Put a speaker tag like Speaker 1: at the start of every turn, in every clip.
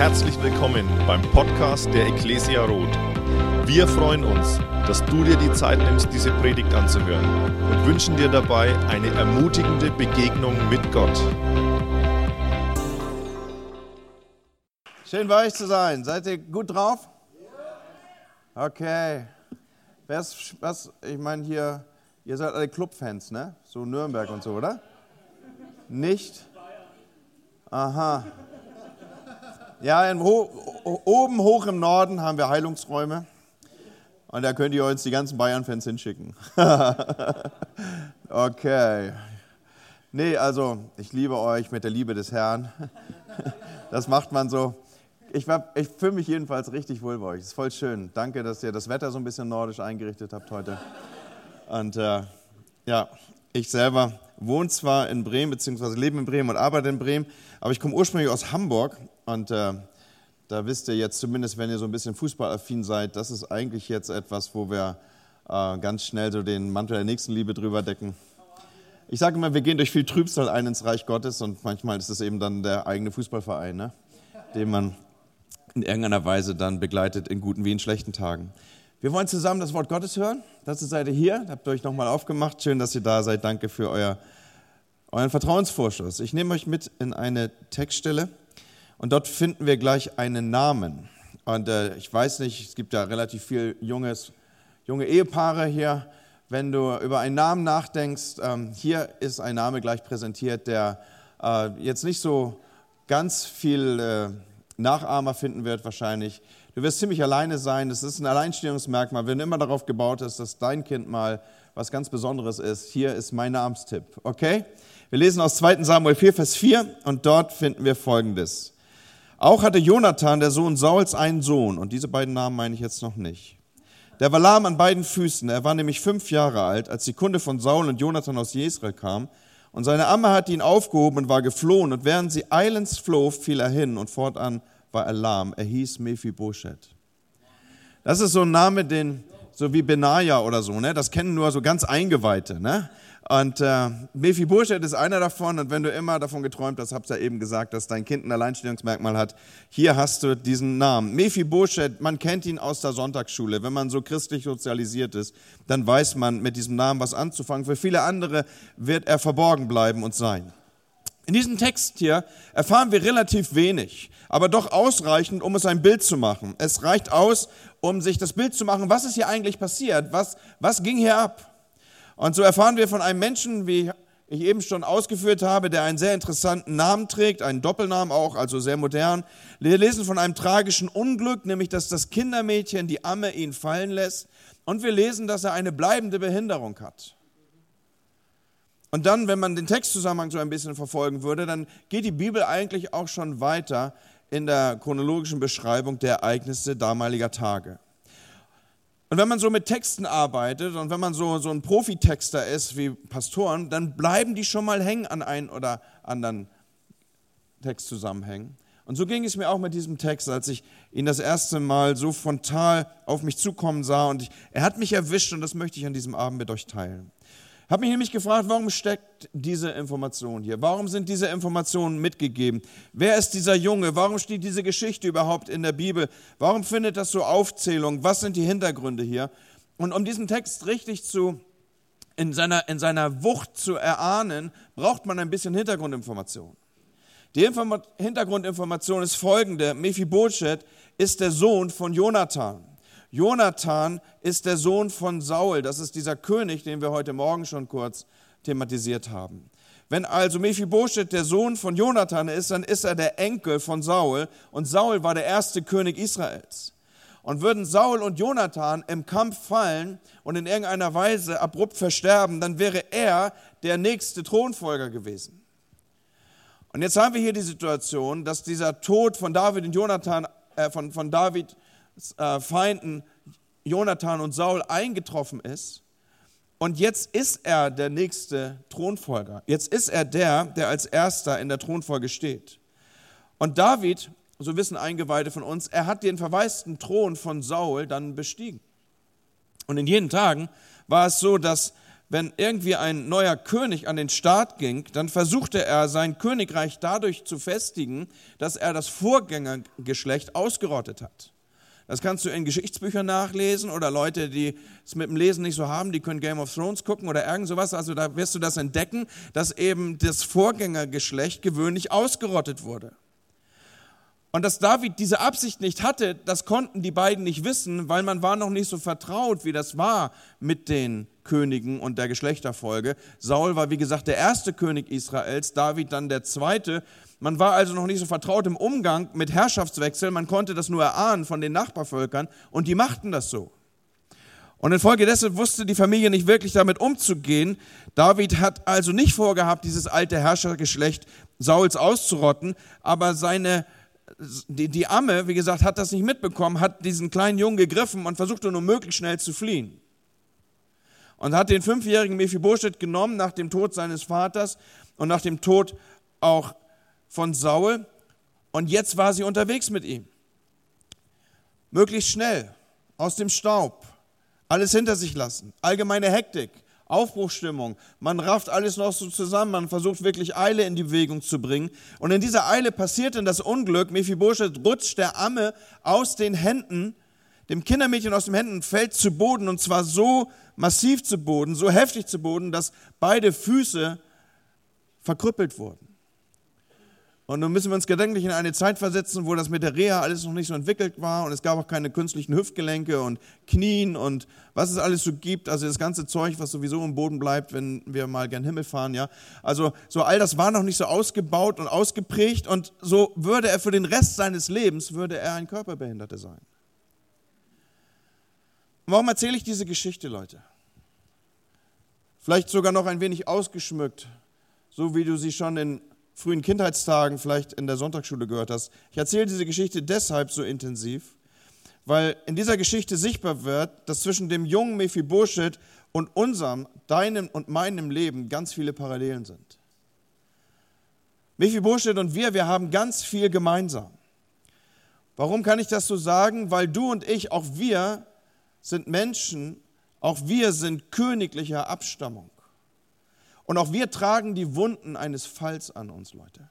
Speaker 1: Herzlich willkommen beim Podcast der Ecclesia Roth. Wir freuen uns, dass du dir die Zeit nimmst, diese Predigt anzuhören und wünschen dir dabei eine ermutigende Begegnung mit Gott.
Speaker 2: Schön bei euch zu sein. Seid ihr gut drauf? Okay. Was, was, ich meine hier, ihr seid alle Clubfans, ne? So Nürnberg und so, oder? Nicht? Aha. Ja, ho oben hoch im Norden haben wir Heilungsräume. Und da könnt ihr uns die ganzen Bayern-Fans hinschicken. okay. Nee, also ich liebe euch mit der Liebe des Herrn. Das macht man so. Ich, ich fühle mich jedenfalls richtig wohl bei euch. Ist voll schön. Danke, dass ihr das Wetter so ein bisschen nordisch eingerichtet habt heute. Und äh, ja, ich selber wohne zwar in Bremen, beziehungsweise lebe in Bremen und arbeite in Bremen, aber ich komme ursprünglich aus Hamburg und äh, da wisst ihr jetzt zumindest, wenn ihr so ein bisschen fußballaffin seid, das ist eigentlich jetzt etwas, wo wir äh, ganz schnell so den Mantel der Nächstenliebe drüber decken. Ich sage immer, wir gehen durch viel Trübsal ein ins Reich Gottes und manchmal ist es eben dann der eigene Fußballverein, ne? den man in irgendeiner Weise dann begleitet in guten wie in schlechten Tagen. Wir wollen zusammen das Wort Gottes hören. Dazu seid ihr hier, habt ihr euch nochmal aufgemacht. Schön, dass ihr da seid. Danke für euer, euren Vertrauensvorschuss. Ich nehme euch mit in eine Textstelle und dort finden wir gleich einen Namen. Und äh, ich weiß nicht, es gibt ja relativ viel junges, junge Ehepaare hier. Wenn du über einen Namen nachdenkst, ähm, hier ist ein Name gleich präsentiert, der äh, jetzt nicht so ganz viel äh, Nachahmer finden wird wahrscheinlich. Du wirst ziemlich alleine sein. Das ist ein Alleinstellungsmerkmal. Wenn immer darauf gebaut ist, dass dein Kind mal was ganz Besonderes ist, hier ist mein Namenstipp. Okay? Wir lesen aus 2. Samuel 4, Vers 4 und dort finden wir Folgendes. Auch hatte Jonathan, der Sohn Sauls, einen Sohn. Und diese beiden Namen meine ich jetzt noch nicht. Der war lahm an beiden Füßen. Er war nämlich fünf Jahre alt, als die Kunde von Saul und Jonathan aus Jesrael kam. Und seine Amme hatte ihn aufgehoben und war geflohen. Und während sie eilends floh, fiel er hin und fortan war er lahm. Er hieß Mephibosheth. Das ist so ein Name, den, so wie Benaja oder so, ne? das kennen nur so ganz Eingeweihte. Ne? Und äh, Mephibosheth ist einer davon. Und wenn du immer davon geträumt hast, hab's ja eben gesagt, dass dein Kind ein Alleinstellungsmerkmal hat, hier hast du diesen Namen. Mephibosheth, man kennt ihn aus der Sonntagsschule. Wenn man so christlich sozialisiert ist, dann weiß man mit diesem Namen was anzufangen. Für viele andere wird er verborgen bleiben und sein. In diesem Text hier erfahren wir relativ wenig, aber doch ausreichend, um es ein Bild zu machen. Es reicht aus, um sich das Bild zu machen, was ist hier eigentlich passiert, was, was ging hier ab. Und so erfahren wir von einem Menschen, wie ich eben schon ausgeführt habe, der einen sehr interessanten Namen trägt, einen Doppelnamen auch, also sehr modern. Wir lesen von einem tragischen Unglück, nämlich dass das Kindermädchen, die Amme, ihn fallen lässt. Und wir lesen, dass er eine bleibende Behinderung hat. Und dann, wenn man den Textzusammenhang so ein bisschen verfolgen würde, dann geht die Bibel eigentlich auch schon weiter in der chronologischen Beschreibung der Ereignisse damaliger Tage. Und wenn man so mit Texten arbeitet und wenn man so, so ein Profitexter ist wie Pastoren, dann bleiben die schon mal hängen an einen oder anderen Textzusammenhängen. Und so ging es mir auch mit diesem Text, als ich ihn das erste Mal so frontal auf mich zukommen sah. Und ich, er hat mich erwischt und das möchte ich an diesem Abend mit euch teilen habe mich nämlich gefragt, warum steckt diese Information hier? Warum sind diese Informationen mitgegeben? Wer ist dieser Junge? Warum steht diese Geschichte überhaupt in der Bibel? Warum findet das so Aufzählung? Was sind die Hintergründe hier? Und um diesen Text richtig zu, in seiner, in seiner Wucht zu erahnen, braucht man ein bisschen Hintergrundinformation. Die Inform Hintergrundinformation ist folgende. Mephibosheth ist der Sohn von Jonathan. Jonathan ist der Sohn von Saul. Das ist dieser König, den wir heute Morgen schon kurz thematisiert haben. Wenn also Mephibosheth der Sohn von Jonathan ist, dann ist er der Enkel von Saul und Saul war der erste König Israels. Und würden Saul und Jonathan im Kampf fallen und in irgendeiner Weise abrupt versterben, dann wäre er der nächste Thronfolger gewesen. Und jetzt haben wir hier die Situation, dass dieser Tod von David und Jonathan, äh, von, von David Feinden Jonathan und Saul eingetroffen ist. Und jetzt ist er der nächste Thronfolger. Jetzt ist er der, der als erster in der Thronfolge steht. Und David, so wissen Eingeweihte von uns, er hat den verwaisten Thron von Saul dann bestiegen. Und in jenen Tagen war es so, dass wenn irgendwie ein neuer König an den Start ging, dann versuchte er sein Königreich dadurch zu festigen, dass er das Vorgängergeschlecht ausgerottet hat. Das kannst du in Geschichtsbüchern nachlesen oder Leute, die es mit dem Lesen nicht so haben, die können Game of Thrones gucken oder irgend sowas. Also da wirst du das entdecken, dass eben das Vorgängergeschlecht gewöhnlich ausgerottet wurde. Und dass David diese Absicht nicht hatte, das konnten die beiden nicht wissen, weil man war noch nicht so vertraut, wie das war mit den Königen und der Geschlechterfolge. Saul war, wie gesagt, der erste König Israels, David dann der zweite. Man war also noch nicht so vertraut im Umgang mit Herrschaftswechsel. Man konnte das nur erahnen von den Nachbarvölkern und die machten das so. Und infolgedessen wusste die Familie nicht wirklich damit umzugehen. David hat also nicht vorgehabt, dieses alte Herrschergeschlecht Sauls auszurotten, aber seine die, die Amme, wie gesagt, hat das nicht mitbekommen, hat diesen kleinen Jungen gegriffen und versuchte nur möglichst schnell zu fliehen. Und hat den fünfjährigen Mephibosheth genommen nach dem Tod seines Vaters und nach dem Tod auch von Saul. Und jetzt war sie unterwegs mit ihm. Möglichst schnell, aus dem Staub, alles hinter sich lassen, allgemeine Hektik, Aufbruchstimmung. Man rafft alles noch so zusammen, man versucht wirklich Eile in die Bewegung zu bringen. Und in dieser Eile passiert dann das Unglück. Mephibosheth rutscht der Amme aus den Händen, dem Kindermädchen aus den Händen, fällt zu Boden und zwar so massiv zu Boden, so heftig zu Boden, dass beide Füße verkrüppelt wurden. Und nun müssen wir uns gedanklich in eine Zeit versetzen, wo das mit der Reha alles noch nicht so entwickelt war und es gab auch keine künstlichen Hüftgelenke und Knien und was es alles so gibt, also das ganze Zeug, was sowieso im Boden bleibt, wenn wir mal gern Himmel fahren, ja. Also so all das war noch nicht so ausgebaut und ausgeprägt und so würde er für den Rest seines Lebens, würde er ein Körperbehinderter sein. warum erzähle ich diese Geschichte, Leute? Vielleicht sogar noch ein wenig ausgeschmückt, so wie du sie schon in frühen Kindheitstagen vielleicht in der Sonntagsschule gehört hast. Ich erzähle diese Geschichte deshalb so intensiv, weil in dieser Geschichte sichtbar wird, dass zwischen dem jungen Mephibosheth und unserem, deinem und meinem Leben ganz viele Parallelen sind. Mephibosheth und wir, wir haben ganz viel gemeinsam. Warum kann ich das so sagen? Weil du und ich, auch wir sind Menschen, auch wir sind königlicher Abstammung. Und auch wir tragen die Wunden eines Falls an uns, Leute.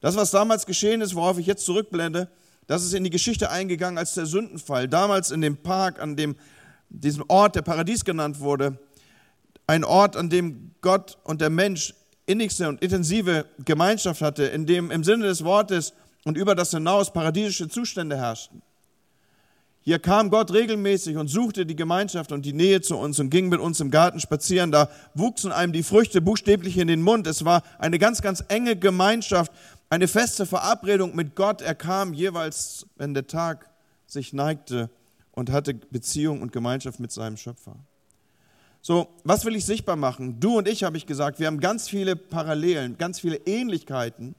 Speaker 2: Das, was damals geschehen ist, worauf ich jetzt zurückblende, das ist in die Geschichte eingegangen als der Sündenfall. Damals in dem Park, an dem diesem Ort, der Paradies genannt wurde, ein Ort, an dem Gott und der Mensch innigste und intensive Gemeinschaft hatte, in dem im Sinne des Wortes und über das hinaus paradiesische Zustände herrschten. Hier kam Gott regelmäßig und suchte die Gemeinschaft und die Nähe zu uns und ging mit uns im Garten spazieren. Da wuchsen einem die Früchte buchstäblich in den Mund. Es war eine ganz, ganz enge Gemeinschaft, eine feste Verabredung mit Gott. Er kam jeweils, wenn der Tag sich neigte und hatte Beziehung und Gemeinschaft mit seinem Schöpfer. So, was will ich sichtbar machen? Du und ich, habe ich gesagt, wir haben ganz viele Parallelen, ganz viele Ähnlichkeiten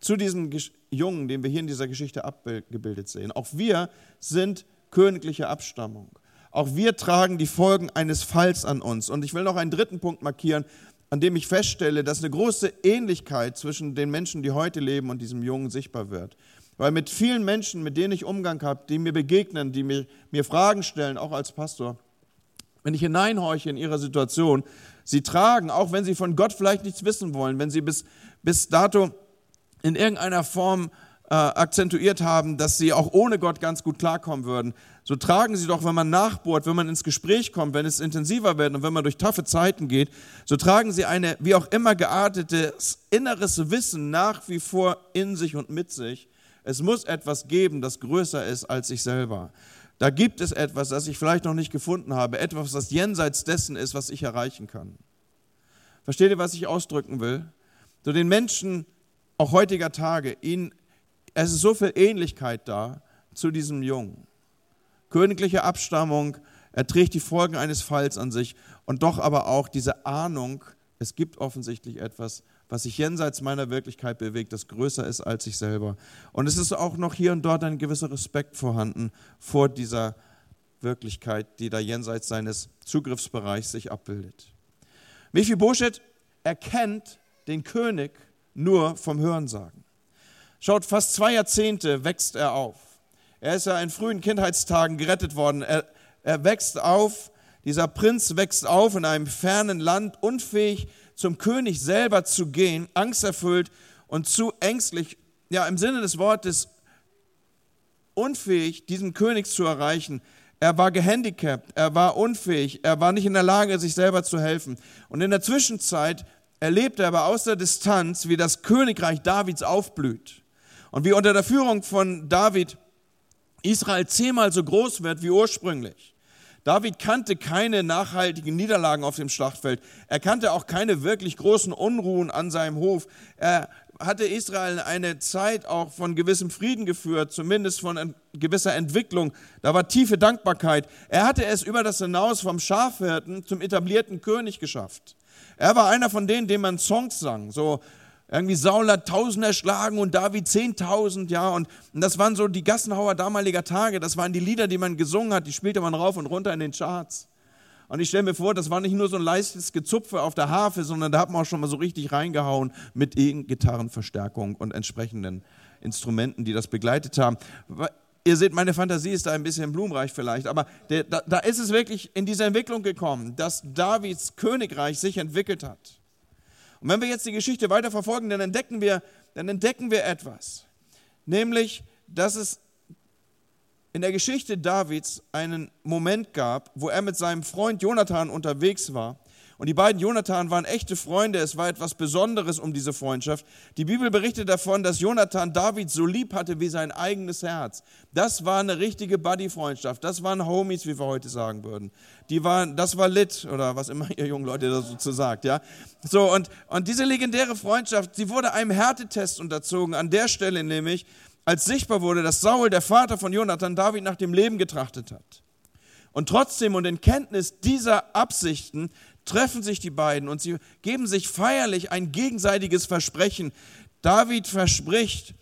Speaker 2: zu diesem Jungen, den wir hier in dieser Geschichte abgebildet sehen. Auch wir sind königliche Abstammung. Auch wir tragen die Folgen eines Falls an uns. Und ich will noch einen dritten Punkt markieren, an dem ich feststelle, dass eine große Ähnlichkeit zwischen den Menschen, die heute leben, und diesem Jungen sichtbar wird. Weil mit vielen Menschen, mit denen ich Umgang habe, die mir begegnen, die mir, mir Fragen stellen, auch als Pastor, wenn ich hineinhorche in ihre Situation, sie tragen, auch wenn sie von Gott vielleicht nichts wissen wollen, wenn sie bis, bis dato in irgendeiner Form äh, akzentuiert haben, dass sie auch ohne Gott ganz gut klarkommen würden, so tragen sie doch, wenn man nachbohrt, wenn man ins Gespräch kommt, wenn es intensiver wird und wenn man durch taffe Zeiten geht, so tragen sie eine wie auch immer geartetes inneres Wissen nach wie vor in sich und mit sich. Es muss etwas geben, das größer ist als ich selber. Da gibt es etwas, das ich vielleicht noch nicht gefunden habe, etwas, das jenseits dessen ist, was ich erreichen kann. Versteht ihr, was ich ausdrücken will? So den Menschen auch heutiger Tage, ihn, es ist so viel Ähnlichkeit da zu diesem Jungen. Königliche Abstammung, er trägt die Folgen eines Falls an sich und doch aber auch diese Ahnung, es gibt offensichtlich etwas, was sich jenseits meiner Wirklichkeit bewegt, das größer ist als ich selber. Und es ist auch noch hier und dort ein gewisser Respekt vorhanden vor dieser Wirklichkeit, die da jenseits seines Zugriffsbereichs sich abbildet. Mephibosheth erkennt den König nur vom Hörensagen. Schaut, fast zwei Jahrzehnte wächst er auf. Er ist ja in frühen Kindheitstagen gerettet worden. Er, er wächst auf. Dieser Prinz wächst auf in einem fernen Land, unfähig zum König selber zu gehen, angsterfüllt und zu ängstlich, ja im Sinne des Wortes unfähig, diesen König zu erreichen. Er war gehandicapt, er war unfähig, er war nicht in der Lage, sich selber zu helfen. Und in der Zwischenzeit erlebt er aber aus der Distanz, wie das Königreich Davids aufblüht. Und wie unter der Führung von David Israel zehnmal so groß wird wie ursprünglich. David kannte keine nachhaltigen Niederlagen auf dem Schlachtfeld. Er kannte auch keine wirklich großen Unruhen an seinem Hof. Er hatte Israel eine Zeit auch von gewissem Frieden geführt, zumindest von gewisser Entwicklung. Da war tiefe Dankbarkeit. Er hatte es über das hinaus vom Schafhirten zum etablierten König geschafft. Er war einer von denen, dem man Songs sang, so irgendwie Saul hat tausend erschlagen und David zehntausend, ja. Und, und das waren so die Gassenhauer damaliger Tage. Das waren die Lieder, die man gesungen hat. Die spielte man rauf und runter in den Charts. Und ich stelle mir vor, das war nicht nur so ein leichtes Gezupfe auf der Harfe, sondern da hat man auch schon mal so richtig reingehauen mit E-Gitarrenverstärkung und entsprechenden Instrumenten, die das begleitet haben. Ihr seht, meine Fantasie ist da ein bisschen blumenreich vielleicht, aber der, da, da ist es wirklich in diese Entwicklung gekommen, dass Davids Königreich sich entwickelt hat. Und wenn wir jetzt die Geschichte weiter verfolgen, dann entdecken wir, dann entdecken wir etwas. Nämlich, dass es in der Geschichte Davids einen Moment gab, wo er mit seinem Freund Jonathan unterwegs war und die beiden Jonathan waren echte Freunde. Es war etwas Besonderes um diese Freundschaft. Die Bibel berichtet davon, dass Jonathan David so lieb hatte wie sein eigenes Herz. Das war eine richtige Buddy-Freundschaft. Das waren Homies, wie wir heute sagen würden. Die waren, das war lit oder was immer ihr jungen Leute dazu sagt, ja. So und und diese legendäre Freundschaft, sie wurde einem Härtetest unterzogen. An der Stelle nämlich, als sichtbar wurde, dass Saul, der Vater von Jonathan, David nach dem Leben getrachtet hat. Und trotzdem und in Kenntnis dieser Absichten treffen sich die beiden und sie geben sich feierlich ein gegenseitiges Versprechen. David verspricht,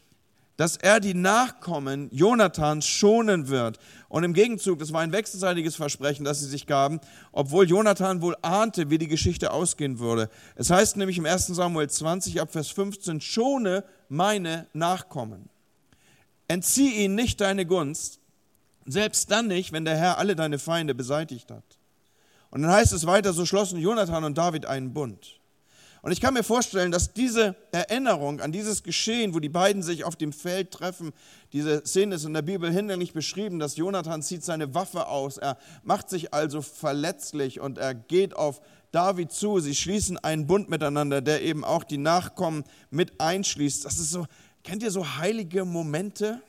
Speaker 2: dass er die Nachkommen Jonathans schonen wird. Und im Gegenzug, das war ein wechselseitiges Versprechen, das sie sich gaben, obwohl Jonathan wohl ahnte, wie die Geschichte ausgehen würde. Es heißt nämlich im 1 Samuel 20 ab Vers 15, schone meine Nachkommen. Entzieh ihnen nicht deine Gunst, selbst dann nicht, wenn der Herr alle deine Feinde beseitigt hat. Und dann heißt es weiter, so schlossen Jonathan und David einen Bund. Und ich kann mir vorstellen, dass diese Erinnerung an dieses Geschehen, wo die beiden sich auf dem Feld treffen, diese Szene ist in der Bibel hinlänglich beschrieben, dass Jonathan zieht seine Waffe aus, er macht sich also verletzlich und er geht auf David zu, sie schließen einen Bund miteinander, der eben auch die Nachkommen mit einschließt. Das ist so, kennt ihr so heilige Momente?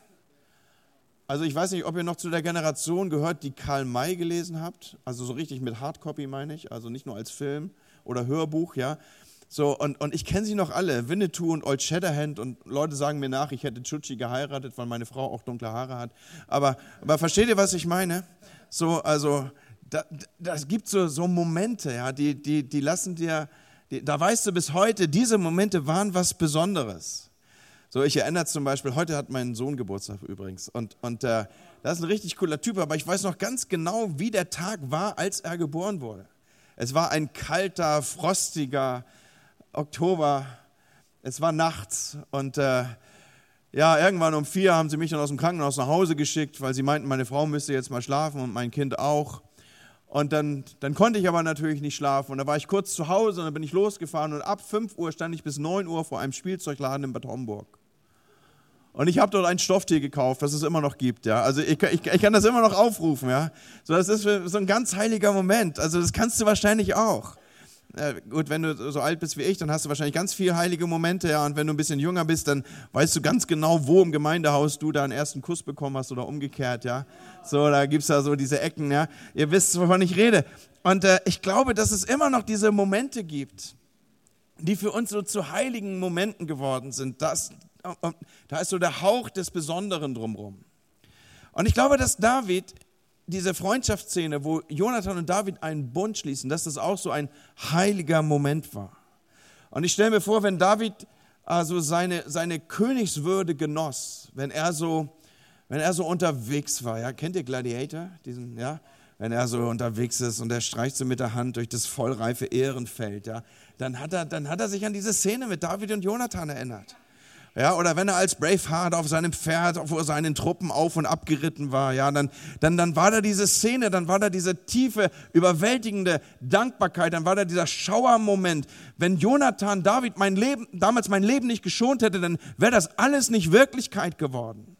Speaker 2: Also ich weiß nicht, ob ihr noch zu der Generation gehört, die Karl May gelesen habt. Also so richtig mit Hardcopy meine ich, also nicht nur als Film oder Hörbuch, ja. So, und, und ich kenne sie noch alle, Winnetou und Old Shatterhand und Leute sagen mir nach, ich hätte Chuchi geheiratet, weil meine Frau auch dunkle Haare hat. Aber, aber versteht ihr, was ich meine? So, also, da, das gibt so, so Momente, ja, die, die, die lassen dir, die, da weißt du bis heute, diese Momente waren was Besonderes. So, ich erinnere zum Beispiel, heute hat mein Sohn Geburtstag übrigens. Und, und äh, das ist ein richtig cooler Typ, aber ich weiß noch ganz genau, wie der Tag war, als er geboren wurde. Es war ein kalter, frostiger Oktober. Es war nachts und äh, ja, irgendwann um vier haben sie mich dann aus dem Krankenhaus nach Hause geschickt, weil sie meinten, meine Frau müsste jetzt mal schlafen und mein Kind auch. Und dann, dann konnte ich aber natürlich nicht schlafen. Und da war ich kurz zu Hause und dann bin ich losgefahren und ab 5 Uhr stand ich bis 9 Uhr vor einem Spielzeugladen in Bad Homburg. Und ich habe dort ein Stofftier gekauft, das es immer noch gibt. Ja. Also ich, ich, ich kann das immer noch aufrufen. Ja. So, das ist so ein ganz heiliger Moment. Also das kannst du wahrscheinlich auch. Äh, gut, wenn du so alt bist wie ich, dann hast du wahrscheinlich ganz viele heilige Momente. Ja. Und wenn du ein bisschen jünger bist, dann weißt du ganz genau, wo im Gemeindehaus du da einen ersten Kuss bekommen hast oder umgekehrt. Ja. So, da gibt es ja so diese Ecken. Ja. Ihr wisst, wovon ich rede. Und äh, ich glaube, dass es immer noch diese Momente gibt, die für uns so zu heiligen Momenten geworden sind. Das, da ist so der Hauch des Besonderen drumherum. Und ich glaube, dass David, diese Freundschaftsszene, wo Jonathan und David einen Bund schließen, dass das auch so ein heiliger Moment war. Und ich stelle mir vor, wenn David also seine, seine Königswürde genoss, wenn er so, wenn er so unterwegs war, ja, kennt ihr Gladiator, diesen, ja, wenn er so unterwegs ist und er streicht so mit der Hand durch das vollreife Ehrenfeld, ja, dann hat er, dann hat er sich an diese Szene mit David und Jonathan erinnert Ja, oder wenn er als Braveheart auf seinem Pferd vor seinen Truppen auf und abgeritten war, ja, dann, dann, dann war da diese Szene, dann war da diese tiefe, überwältigende Dankbarkeit, dann war da dieser Schauermoment. Wenn Jonathan David mein Leben, damals mein Leben nicht geschont hätte, dann wäre das alles nicht Wirklichkeit geworden.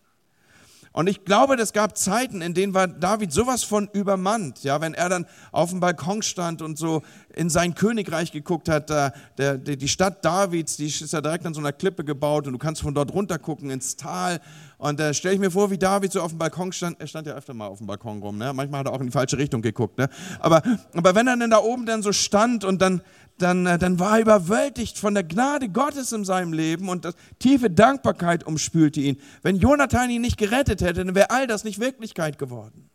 Speaker 2: Und ich glaube, es gab Zeiten, in denen war David sowas von übermannt. Ja, wenn er dann auf dem Balkon stand und so in sein Königreich geguckt hat, da, der, die Stadt Davids, die ist ja direkt an so einer Klippe gebaut und du kannst von dort runter gucken ins Tal. Und da äh, stelle ich mir vor, wie David so auf dem Balkon stand. Er stand ja öfter mal auf dem Balkon rum. Ne? Manchmal hat er auch in die falsche Richtung geguckt. Ne? Aber, aber wenn er dann da oben dann so stand und dann dann, äh, dann war er überwältigt von der Gnade Gottes in seinem Leben und das, tiefe Dankbarkeit umspülte ihn. Wenn Jonathan ihn nicht gerettet hätte, dann wäre all das nicht Wirklichkeit geworden.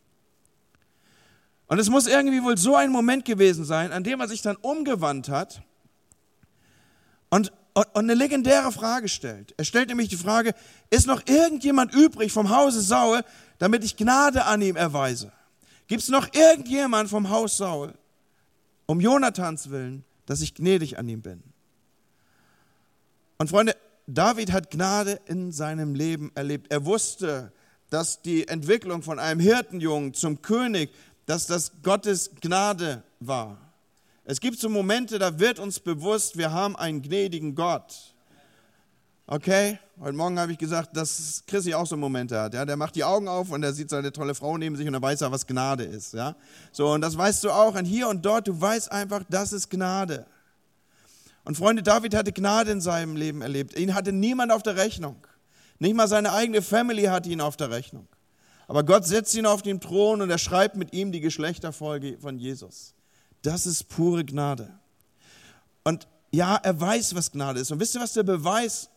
Speaker 2: Und es muss irgendwie wohl so ein Moment gewesen sein, an dem er sich dann umgewandt hat und, und, und eine legendäre Frage stellt. Er stellt nämlich die Frage, ist noch irgendjemand übrig vom Hause Saul, damit ich Gnade an ihm erweise? Gibt es noch irgendjemand vom Haus Saul, um Jonathans willen, dass ich gnädig an ihm bin. Und Freunde, David hat Gnade in seinem Leben erlebt. Er wusste, dass die Entwicklung von einem Hirtenjungen zum König, dass das Gottes Gnade war. Es gibt so Momente, da wird uns bewusst, wir haben einen gnädigen Gott. Okay, heute Morgen habe ich gesagt, dass Chrissy auch so Momente hat. Ja? Der macht die Augen auf und er sieht seine tolle Frau neben sich und er weiß ja, was Gnade ist. Ja? So, und das weißt du auch. Und hier und dort, du weißt einfach, das ist Gnade. Und Freunde, David hatte Gnade in seinem Leben erlebt. Ihn hatte niemand auf der Rechnung. Nicht mal seine eigene Family hatte ihn auf der Rechnung. Aber Gott setzt ihn auf den Thron und er schreibt mit ihm die Geschlechterfolge von Jesus. Das ist pure Gnade. Und ja, er weiß, was Gnade ist. Und wisst ihr, was der Beweis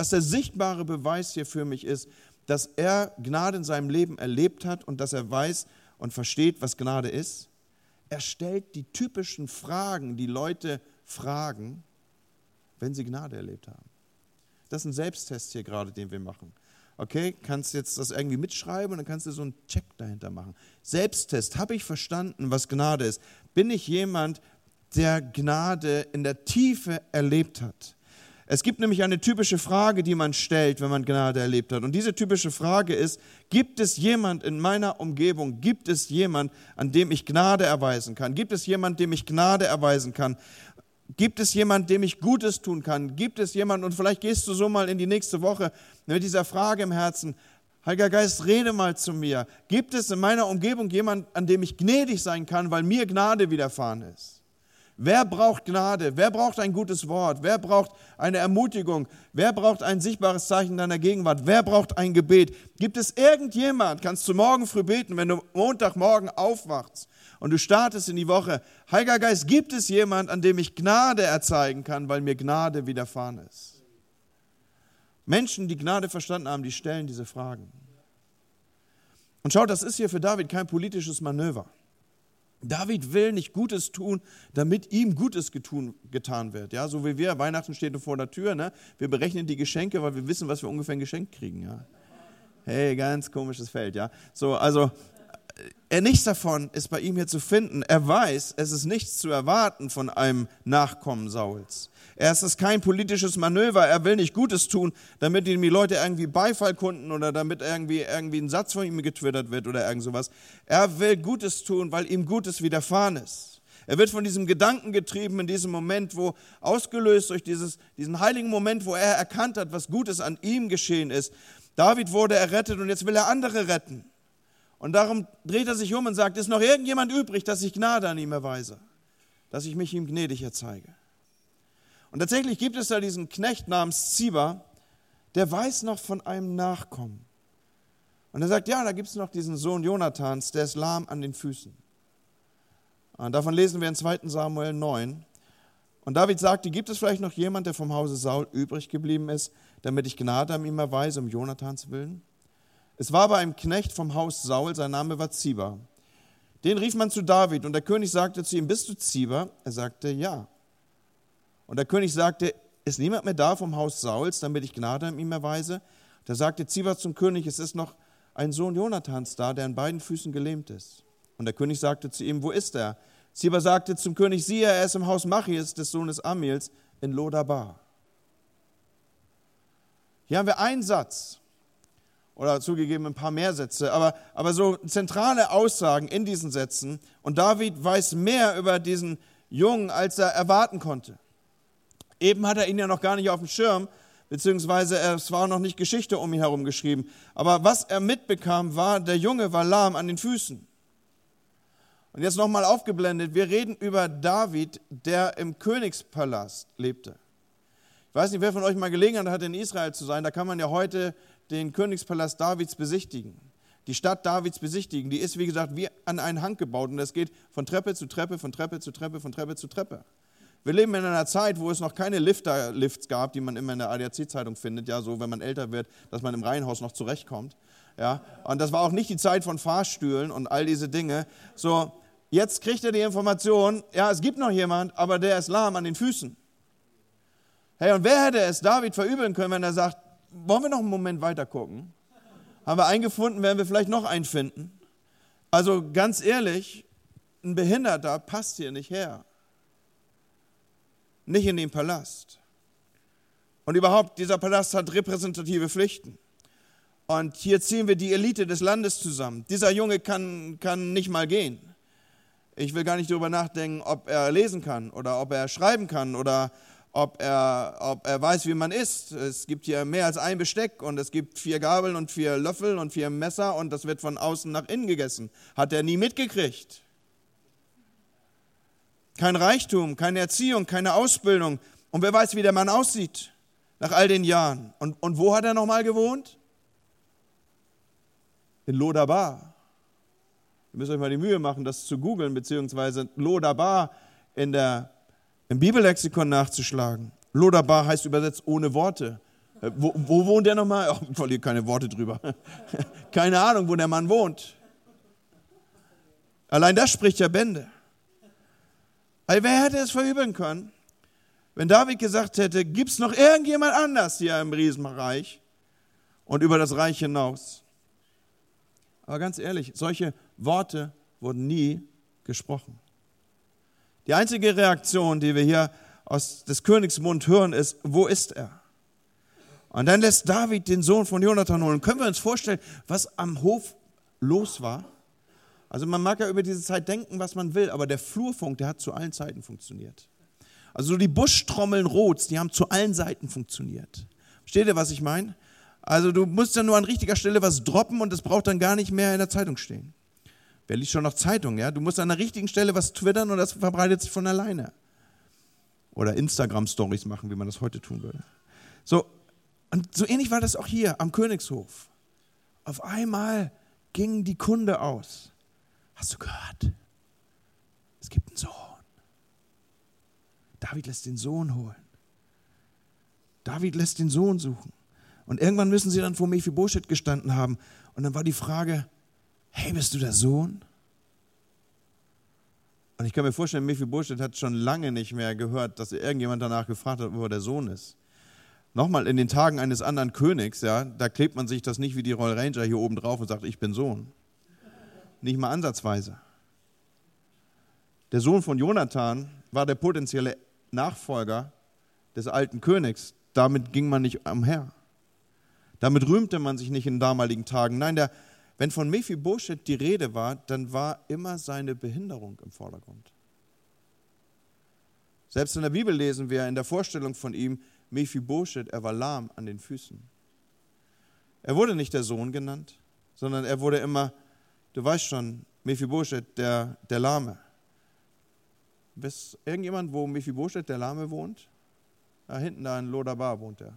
Speaker 2: was der sichtbare Beweis hier für mich ist, dass er Gnade in seinem Leben erlebt hat und dass er weiß und versteht, was Gnade ist. Er stellt die typischen Fragen, die Leute fragen, wenn sie Gnade erlebt haben. Das ist ein Selbsttest hier gerade, den wir machen. Okay, kannst jetzt das irgendwie mitschreiben und dann kannst du so einen Check dahinter machen. Selbsttest, habe ich verstanden, was Gnade ist? Bin ich jemand, der Gnade in der Tiefe erlebt hat? Es gibt nämlich eine typische Frage, die man stellt, wenn man Gnade erlebt hat. Und diese typische Frage ist, gibt es jemand in meiner Umgebung, gibt es jemand, an dem ich Gnade erweisen kann? Gibt es jemand, dem ich Gnade erweisen kann? Gibt es jemand, dem ich Gutes tun kann? Gibt es jemand, und vielleicht gehst du so mal in die nächste Woche mit dieser Frage im Herzen, Heiliger Geist, rede mal zu mir. Gibt es in meiner Umgebung jemand, an dem ich gnädig sein kann, weil mir Gnade widerfahren ist? Wer braucht Gnade? Wer braucht ein gutes Wort? Wer braucht eine Ermutigung? Wer braucht ein sichtbares Zeichen deiner Gegenwart? Wer braucht ein Gebet? Gibt es irgendjemand, kannst du morgen früh beten, wenn du Montagmorgen aufwachst und du startest in die Woche, Heiliger Geist, gibt es jemand, an dem ich Gnade erzeigen kann, weil mir Gnade widerfahren ist? Menschen, die Gnade verstanden haben, die stellen diese Fragen. Und schaut, das ist hier für David kein politisches Manöver. David will nicht Gutes tun, damit ihm Gutes getun, getan wird. Ja, so wie wir, Weihnachten steht vor der Tür, ne? wir berechnen die Geschenke, weil wir wissen, was wir ungefähr ein Geschenk kriegen. Ja? Hey, ganz komisches Feld. Ja? So, also nichts davon ist bei ihm hier zu finden. Er weiß, es ist nichts zu erwarten von einem Nachkommen Sauls. Er ist kein politisches Manöver. Er will nicht Gutes tun, damit ihm die Leute irgendwie Beifall kunden oder damit irgendwie, irgendwie ein Satz von ihm getwittert wird oder irgend sowas. Er will Gutes tun, weil ihm Gutes widerfahren ist. Er wird von diesem Gedanken getrieben in diesem Moment, wo ausgelöst durch dieses, diesen heiligen Moment, wo er erkannt hat, was Gutes an ihm geschehen ist. David wurde errettet und jetzt will er andere retten. Und darum dreht er sich um und sagt, ist noch irgendjemand übrig, dass ich Gnade an ihm erweise, dass ich mich ihm gnädig erzeige. Und tatsächlich gibt es da diesen Knecht namens Ziba, der weiß noch von einem Nachkommen. Und er sagt, ja, da gibt es noch diesen Sohn Jonathans, der ist lahm an den Füßen. Und davon lesen wir in 2 Samuel 9. Und David sagte, gibt es vielleicht noch jemand, der vom Hause Saul übrig geblieben ist, damit ich Gnade an ihm erweise, um Jonathans willen? Es war aber ein Knecht vom Haus Saul, sein Name war Ziba. Den rief man zu David und der König sagte zu ihm, bist du Ziba? Er sagte, ja. Und der König sagte, ist niemand mehr da vom Haus Sauls, damit ich Gnade an ihm erweise? Da sagte Ziba zum König, es ist noch ein Sohn Jonathans da, der an beiden Füßen gelähmt ist. Und der König sagte zu ihm, wo ist er? Ziba sagte zum König, siehe, er ist im Haus Machias, des Sohnes Amiels, in Lodabar. Hier haben wir einen Satz oder zugegeben ein paar mehr Sätze, aber, aber so zentrale Aussagen in diesen Sätzen. Und David weiß mehr über diesen Jungen, als er erwarten konnte. Eben hat er ihn ja noch gar nicht auf dem Schirm, beziehungsweise es war noch nicht Geschichte um ihn herum geschrieben. Aber was er mitbekam, war, der Junge war lahm an den Füßen. Und jetzt nochmal aufgeblendet, wir reden über David, der im Königspalast lebte. Ich weiß nicht, wer von euch mal Gelegenheit hat, in Israel zu sein. Da kann man ja heute den Königspalast Davids besichtigen. Die Stadt Davids besichtigen. Die ist, wie gesagt, wie an einen Hang gebaut. Und es geht von Treppe zu Treppe, von Treppe zu Treppe, von Treppe zu Treppe. Wir leben in einer Zeit, wo es noch keine Lifter-Lifts gab, die man immer in der ADAC-Zeitung findet, ja, so wenn man älter wird, dass man im Reihenhaus noch zurechtkommt. Ja, und das war auch nicht die Zeit von Fahrstühlen und all diese Dinge. So, jetzt kriegt er die Information, ja, es gibt noch jemand, aber der ist lahm an den Füßen. Hey, und wer hätte es David verübeln können, wenn er sagt, wollen wir noch einen Moment weiter gucken? Haben wir einen gefunden, werden wir vielleicht noch einen finden? Also ganz ehrlich, ein Behinderter passt hier nicht her. Nicht in den Palast. Und überhaupt, dieser Palast hat repräsentative Pflichten. Und hier ziehen wir die Elite des Landes zusammen. Dieser Junge kann, kann nicht mal gehen. Ich will gar nicht darüber nachdenken, ob er lesen kann oder ob er schreiben kann oder ob er, ob er weiß, wie man isst. Es gibt hier mehr als ein Besteck und es gibt vier Gabeln und vier Löffel und vier Messer und das wird von außen nach innen gegessen. Hat er nie mitgekriegt. Kein Reichtum, keine Erziehung, keine Ausbildung. Und wer weiß, wie der Mann aussieht nach all den Jahren. Und, und wo hat er nochmal gewohnt? In Lodabar. Ihr müsst euch mal die Mühe machen, das zu googeln, beziehungsweise Lodabar in der im Bibellexikon nachzuschlagen. Lodabar heißt übersetzt ohne Worte. Äh, wo, wo wohnt der nochmal? Ich verliere keine Worte drüber. keine Ahnung, wo der Mann wohnt. Allein das spricht ja Bände. Weil wer hätte es verübeln können, wenn David gesagt hätte, gibt es noch irgendjemand anders hier im Riesenreich und über das Reich hinaus? Aber ganz ehrlich, solche Worte wurden nie gesprochen. Die einzige Reaktion, die wir hier aus des Königs Mund hören, ist, wo ist er? Und dann lässt David den Sohn von Jonathan holen. Können wir uns vorstellen, was am Hof los war? Also man mag ja über diese Zeit denken, was man will, aber der Flurfunk, der hat zu allen Zeiten funktioniert. Also die Buschtrommeln Rots, die haben zu allen Seiten funktioniert. Versteht ihr, was ich meine? Also du musst ja nur an richtiger Stelle was droppen und es braucht dann gar nicht mehr in der Zeitung stehen. Wer liest schon noch Zeitung, ja? Du musst an der richtigen Stelle was twittern und das verbreitet sich von alleine. Oder Instagram-Stories machen, wie man das heute tun würde. So, und so ähnlich war das auch hier am Königshof. Auf einmal ging die Kunde aus. Hast du gehört? Es gibt einen Sohn. David lässt den Sohn holen. David lässt den Sohn suchen. Und irgendwann müssen sie dann vor Mephibosheth gestanden haben. Und dann war die Frage, hey, bist du der Sohn? Und ich kann mir vorstellen, Mephibosheth hat schon lange nicht mehr gehört, dass irgendjemand danach gefragt hat, wo er der Sohn ist. Nochmal, in den Tagen eines anderen Königs, ja, da klebt man sich das nicht wie die Royal Ranger hier oben drauf und sagt, ich bin Sohn. Nicht mal ansatzweise. Der Sohn von Jonathan war der potenzielle Nachfolger des alten Königs. Damit ging man nicht umher. Damit rühmte man sich nicht in damaligen Tagen. Nein, der, wenn von Mephibosheth die Rede war, dann war immer seine Behinderung im Vordergrund. Selbst in der Bibel lesen wir in der Vorstellung von ihm, Mephibosheth, er war lahm an den Füßen. Er wurde nicht der Sohn genannt, sondern er wurde immer, du weißt schon, Mephibosheth, der, der Lahme. Wisst irgendjemand, wo Mephibosheth, der Lahme, wohnt? Da hinten, da in Lodabar wohnt er.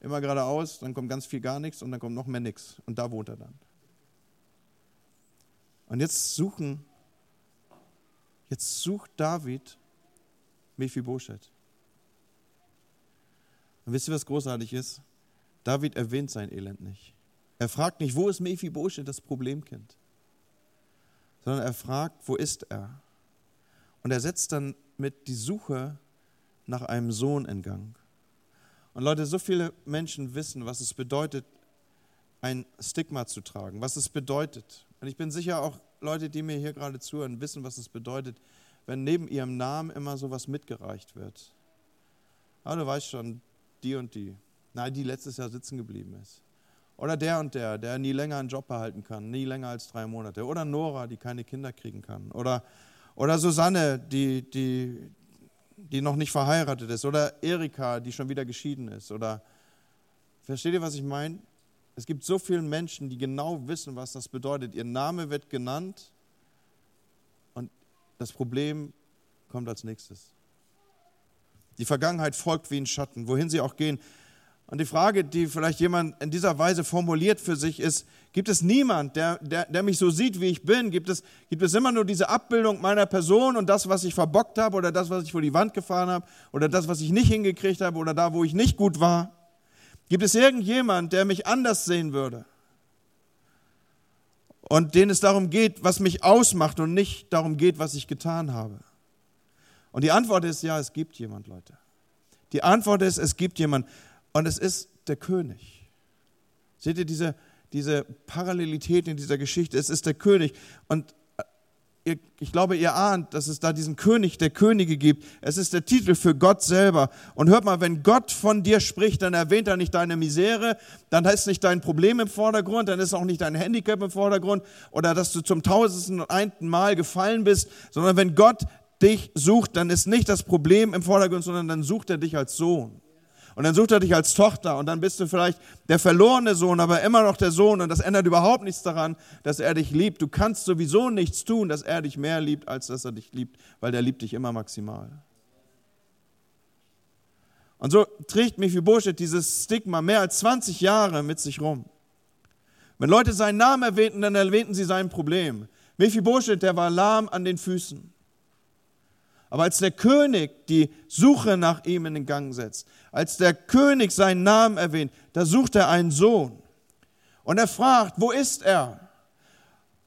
Speaker 2: Immer geradeaus, dann kommt ganz viel gar nichts und dann kommt noch mehr nichts. Und da wohnt er dann. Und jetzt suchen, jetzt sucht David Mephibosheth. Und wisst ihr, was großartig ist? David erwähnt sein Elend nicht. Er fragt nicht, wo ist Mephibosheth, das Problemkind? Sondern er fragt, wo ist er? Und er setzt dann mit die Suche nach einem Sohn in Gang. Und Leute, so viele Menschen wissen, was es bedeutet, ein Stigma zu tragen, was es bedeutet. Und ich bin sicher, auch Leute, die mir hier gerade zuhören, wissen, was es bedeutet, wenn neben ihrem Namen immer sowas mitgereicht wird. Aber du weißt schon, die und die, Nein, die letztes Jahr sitzen geblieben ist. Oder der und der, der nie länger einen Job behalten kann, nie länger als drei Monate. Oder Nora, die keine Kinder kriegen kann. Oder, oder Susanne, die, die, die noch nicht verheiratet ist. Oder Erika, die schon wieder geschieden ist. Oder versteht ihr, was ich meine? Es gibt so viele Menschen, die genau wissen, was das bedeutet. Ihr Name wird genannt und das Problem kommt als nächstes. Die Vergangenheit folgt wie ein Schatten, wohin sie auch gehen. Und die Frage, die vielleicht jemand in dieser Weise formuliert für sich ist, gibt es niemand, der, der, der mich so sieht, wie ich bin? Gibt es, gibt es immer nur diese Abbildung meiner Person und das, was ich verbockt habe oder das, was ich vor die Wand gefahren habe oder das, was ich nicht hingekriegt habe oder da, wo ich nicht gut war? Gibt es irgendjemand, der mich anders sehen würde? Und den es darum geht, was mich ausmacht und nicht darum geht, was ich getan habe? Und die Antwort ist ja, es gibt jemand, Leute. Die Antwort ist, es gibt jemand. Und es ist der König. Seht ihr diese, diese Parallelität in dieser Geschichte? Es ist der König. Und äh, ich glaube, ihr ahnt, dass es da diesen König der Könige gibt. Es ist der Titel für Gott selber. Und hört mal, wenn Gott von dir spricht, dann erwähnt er nicht deine Misere, dann ist nicht dein Problem im Vordergrund, dann ist auch nicht dein Handicap im Vordergrund oder dass du zum tausendsten und einten Mal gefallen bist, sondern wenn Gott dich sucht, dann ist nicht das Problem im Vordergrund, sondern dann sucht er dich als Sohn. Und dann sucht er dich als Tochter und dann bist du vielleicht der verlorene Sohn, aber immer noch der Sohn und das ändert überhaupt nichts daran, dass er dich liebt. Du kannst sowieso nichts tun, dass er dich mehr liebt, als dass er dich liebt, weil der liebt dich immer maximal. Und so trägt Mephibosheth dieses Stigma mehr als 20 Jahre mit sich rum. Wenn Leute seinen Namen erwähnten, dann erwähnten sie sein Problem. Mephibosheth, der war lahm an den Füßen. Aber als der König die Suche nach ihm in den Gang setzt, als der König seinen Namen erwähnt, da sucht er einen Sohn. Und er fragt, wo ist er?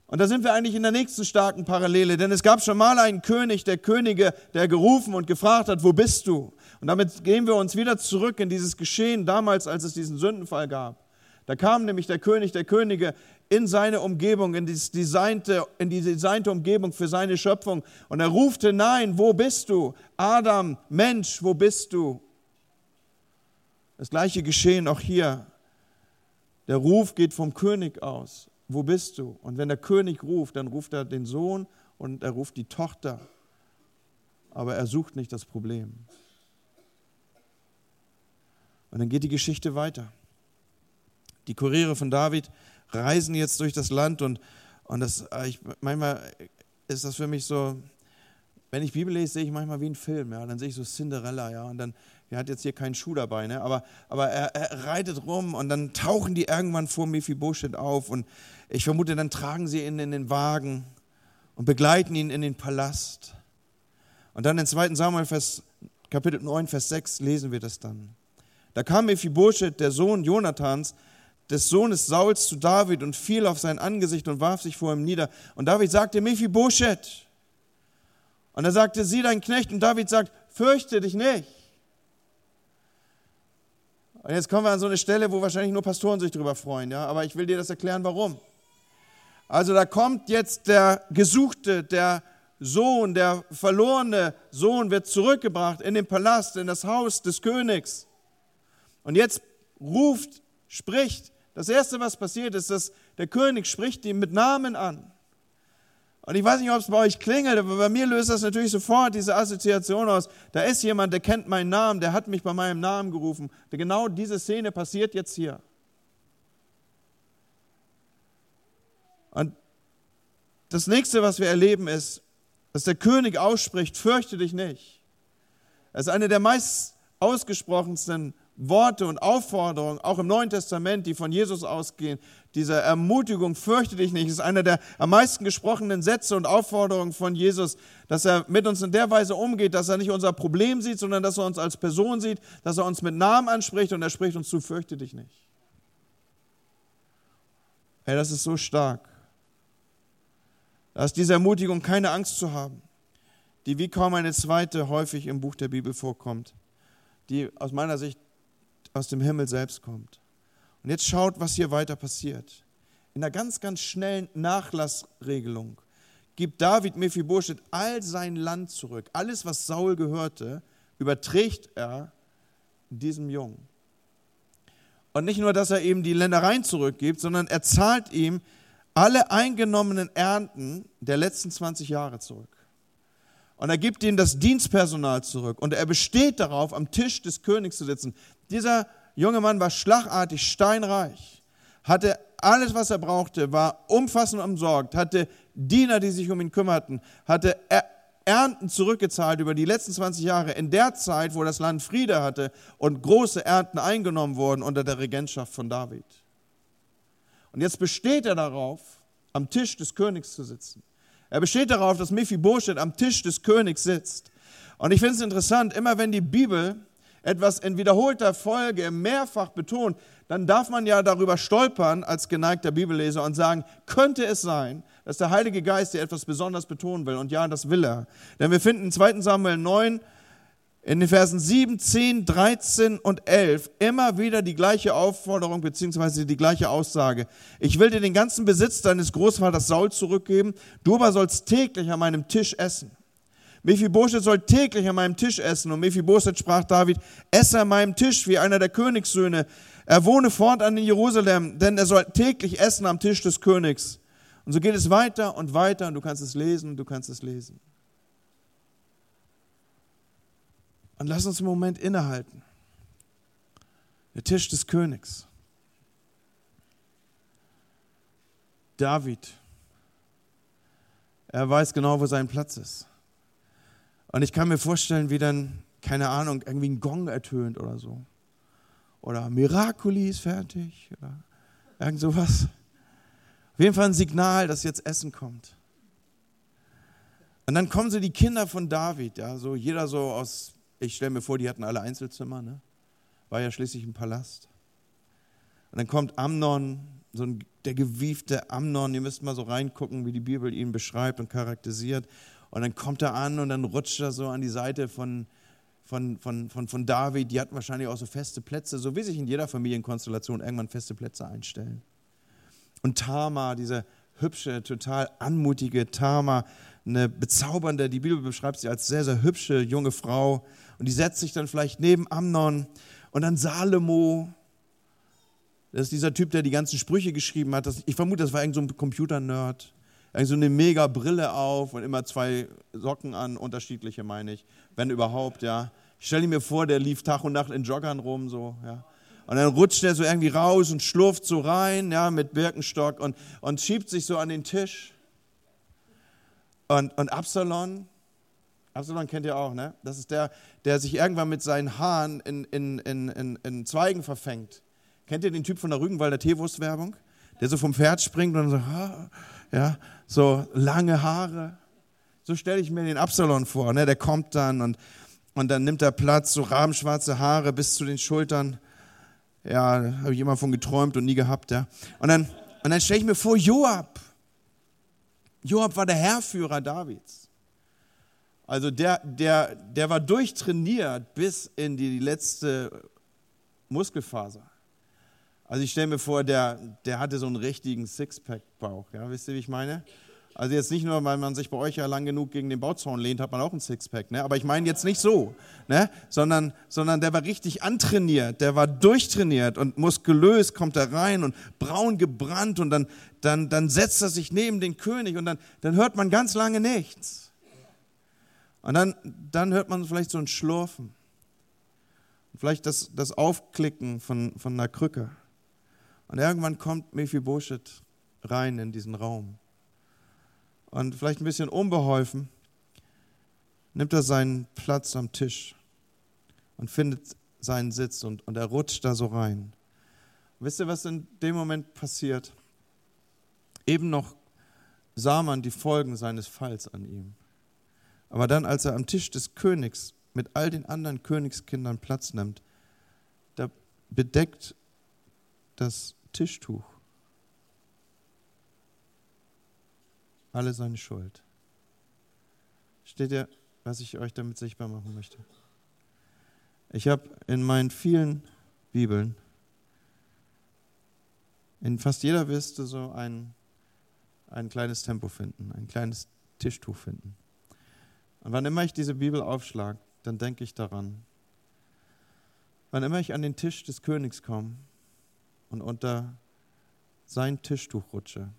Speaker 2: Und da sind wir eigentlich in der nächsten starken Parallele, denn es gab schon mal einen König der Könige, der gerufen und gefragt hat, wo bist du? Und damit gehen wir uns wieder zurück in dieses Geschehen damals, als es diesen Sündenfall gab. Da kam nämlich der König der Könige in seine Umgebung, in, designte, in die designte Umgebung für seine Schöpfung. Und er ruft hinein, wo bist du? Adam, Mensch, wo bist du? Das gleiche geschehen auch hier. Der Ruf geht vom König aus. Wo bist du? Und wenn der König ruft, dann ruft er den Sohn und er ruft die Tochter. Aber er sucht nicht das Problem. Und dann geht die Geschichte weiter. Die Kuriere von David reisen jetzt durch das Land und, und das, äh, ich, manchmal ist das für mich so, wenn ich Bibel lese, sehe ich manchmal wie ein Film, ja, dann sehe ich so Cinderella, ja, und dann, er hat jetzt hier keinen Schuh dabei, ne, aber, aber er, er reitet rum und dann tauchen die irgendwann vor Mephibosheth auf und ich vermute, dann tragen sie ihn in den Wagen und begleiten ihn in den Palast. Und dann in 2. Samuel, Vers, Kapitel 9, Vers 6 lesen wir das dann. Da kam Mephibosheth, der Sohn Jonathans, des Sohnes Sauls zu David und fiel auf sein Angesicht und warf sich vor ihm nieder. Und David sagte, Mephibosheth. Und er sagte, sieh dein Knecht. Und David sagt, fürchte dich nicht. Und jetzt kommen wir an so eine Stelle, wo wahrscheinlich nur Pastoren sich darüber freuen, ja. Aber ich will dir das erklären, warum. Also da kommt jetzt der Gesuchte, der Sohn, der verlorene Sohn wird zurückgebracht in den Palast, in das Haus des Königs. Und jetzt ruft, spricht das Erste, was passiert, ist, dass der König spricht ihn mit Namen an. Und ich weiß nicht, ob es bei euch klingelt, aber bei mir löst das natürlich sofort diese Assoziation aus. Da ist jemand, der kennt meinen Namen, der hat mich bei meinem Namen gerufen. Genau diese Szene passiert jetzt hier. Und das nächste, was wir erleben, ist, dass der König ausspricht, fürchte dich nicht. Das ist eine der meist ausgesprochensten Worte und Aufforderungen, auch im Neuen Testament, die von Jesus ausgehen, diese Ermutigung, fürchte dich nicht, ist einer der am meisten gesprochenen Sätze und Aufforderungen von Jesus, dass er mit uns in der Weise umgeht, dass er nicht unser Problem sieht, sondern dass er uns als Person sieht, dass er uns mit Namen anspricht und er spricht uns zu, fürchte dich nicht. Hey, das ist so stark. Da ist diese Ermutigung, keine Angst zu haben, die wie kaum eine zweite häufig im Buch der Bibel vorkommt, die aus meiner Sicht aus dem Himmel selbst kommt. Und jetzt schaut, was hier weiter passiert. In einer ganz, ganz schnellen Nachlassregelung gibt David Mephibosheth all sein Land zurück. Alles, was Saul gehörte, überträgt er diesem Jungen. Und nicht nur, dass er ihm die Ländereien zurückgibt, sondern er zahlt ihm alle eingenommenen Ernten der letzten 20 Jahre zurück. Und er gibt ihm das Dienstpersonal zurück. Und er besteht darauf, am Tisch des Königs zu sitzen. Dieser junge Mann war schlagartig, steinreich, hatte alles, was er brauchte, war umfassend umsorgt, hatte Diener, die sich um ihn kümmerten, hatte Ernten zurückgezahlt über die letzten 20 Jahre, in der Zeit, wo das Land Friede hatte und große Ernten eingenommen wurden unter der Regentschaft von David. Und jetzt besteht er darauf, am Tisch des Königs zu sitzen. Er besteht darauf, dass Mephibosheth am Tisch des Königs sitzt. Und ich finde es interessant, immer wenn die Bibel etwas in wiederholter Folge mehrfach betont, dann darf man ja darüber stolpern als geneigter Bibelleser und sagen, könnte es sein, dass der Heilige Geist dir etwas besonders betonen will? Und ja, das will er. Denn wir finden in 2 Samuel 9 in den Versen 7, 10, 13 und 11 immer wieder die gleiche Aufforderung beziehungsweise die gleiche Aussage. Ich will dir den ganzen Besitz deines Großvaters Saul zurückgeben, du aber sollst täglich an meinem Tisch essen. Mephibosheth soll täglich an meinem Tisch essen. Und Mephibosheth sprach David, esse an meinem Tisch wie einer der Königssöhne. Er wohne fortan in Jerusalem, denn er soll täglich essen am Tisch des Königs. Und so geht es weiter und weiter und du kannst es lesen und du kannst es lesen. Und lass uns einen Moment innehalten. Der Tisch des Königs. David. Er weiß genau, wo sein Platz ist. Und ich kann mir vorstellen, wie dann, keine Ahnung, irgendwie ein Gong ertönt oder so. Oder Miraculi ist fertig. Oder irgend sowas. Auf jeden Fall ein Signal, dass jetzt Essen kommt. Und dann kommen so die Kinder von David, ja, so jeder so aus, ich stelle mir vor, die hatten alle Einzelzimmer, ne? War ja schließlich ein Palast. Und dann kommt Amnon, so ein, der gewiefte Amnon, ihr müsst mal so reingucken, wie die Bibel ihn beschreibt und charakterisiert. Und dann kommt er an und dann rutscht er so an die Seite von, von, von, von, von David. Die hatten wahrscheinlich auch so feste Plätze, so wie sich in jeder Familienkonstellation irgendwann feste Plätze einstellen. Und Tama, diese hübsche, total anmutige Tama, eine bezaubernde, die Bibel beschreibt sie als sehr, sehr hübsche junge Frau. Und die setzt sich dann vielleicht neben Amnon und dann Salomo. Das ist dieser Typ, der die ganzen Sprüche geschrieben hat. ich vermute, das war irgend so ein Computer-Nerd so eine mega Brille auf und immer zwei Socken an, unterschiedliche meine ich, wenn überhaupt, ja. Ich stelle mir vor, der lief Tag und Nacht in Joggern rum, so, ja. Und dann rutscht er so irgendwie raus und schlurft so rein, ja, mit Birkenstock und, und schiebt sich so an den Tisch. Und, und Absalon, Absalon kennt ihr auch, ne? Das ist der, der sich irgendwann mit seinen Haaren in, in, in, in, in Zweigen verfängt. Kennt ihr den Typ von der Rügenwalder Teewurstwerbung? Der so vom Pferd springt und so, ja, so lange Haare. So stelle ich mir den Absalon vor, ne? der kommt dann und, und dann nimmt er Platz, so rabenschwarze Haare bis zu den Schultern. Ja, habe ich immer von geträumt und nie gehabt, ja. Und dann, und dann stelle ich mir vor, Joab. Joab war der Herrführer Davids. Also der, der, der war durchtrainiert bis in die letzte Muskelfaser. Also ich stelle mir vor, der, der hatte so einen richtigen Sixpack-Bauch. Ja, wisst ihr, wie ich meine? Also jetzt nicht nur, weil man sich bei euch ja lang genug gegen den Bauzaun lehnt, hat man auch einen Sixpack. Ne? Aber ich meine jetzt nicht so, ne? sondern, sondern der war richtig antrainiert, der war durchtrainiert und muskulös kommt er rein und braun gebrannt und dann, dann, dann setzt er sich neben den König und dann, dann hört man ganz lange nichts. Und dann, dann hört man vielleicht so ein Schlurfen. Vielleicht das, das Aufklicken von, von einer Krücke. Und irgendwann kommt Mephibosheth rein in diesen Raum. Und vielleicht ein bisschen unbeholfen nimmt er seinen Platz am Tisch und findet seinen Sitz und, und er rutscht da so rein. Und wisst ihr, was in dem Moment passiert? Eben noch sah man die Folgen seines Falls an ihm. Aber dann, als er am Tisch des Königs mit all den anderen Königskindern Platz nimmt, da bedeckt das Tischtuch. Alle seine Schuld. Steht ja, was ich euch damit sichtbar machen möchte. Ich habe in meinen vielen Bibeln, in fast jeder wirst du so ein, ein kleines Tempo finden, ein kleines Tischtuch finden. Und wann immer ich diese Bibel aufschlage, dann denke ich daran. Wann immer ich an den Tisch des Königs komme, und unter sein Tischtuch rutsche,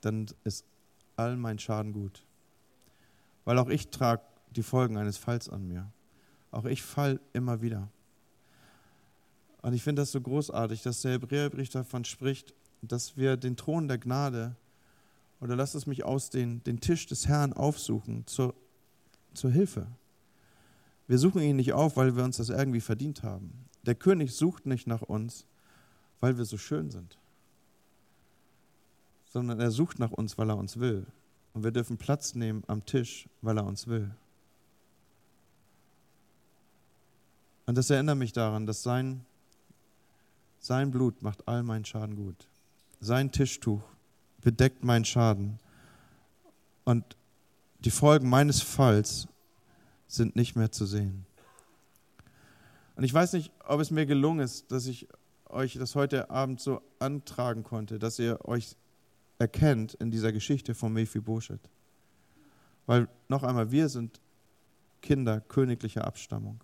Speaker 2: dann ist all mein Schaden gut. Weil auch ich trage die Folgen eines Falls an mir. Auch ich fall immer wieder. Und ich finde das so großartig, dass der Hebräerbrief davon spricht, dass wir den Thron der Gnade oder lasst es mich ausdehnen, den Tisch des Herrn aufsuchen zur, zur Hilfe. Wir suchen ihn nicht auf, weil wir uns das irgendwie verdient haben. Der König sucht nicht nach uns, weil wir so schön sind, sondern er sucht nach uns, weil er uns will. Und wir dürfen Platz nehmen am Tisch, weil er uns will. Und das erinnert mich daran, dass sein, sein Blut macht all meinen Schaden gut. Sein Tischtuch bedeckt meinen Schaden. Und die Folgen meines Falls sind nicht mehr zu sehen. Und ich weiß nicht, ob es mir gelungen ist, dass ich euch das heute Abend so antragen konnte, dass ihr euch erkennt in dieser Geschichte von Mephibosheth. Weil noch einmal, wir sind Kinder königlicher Abstammung.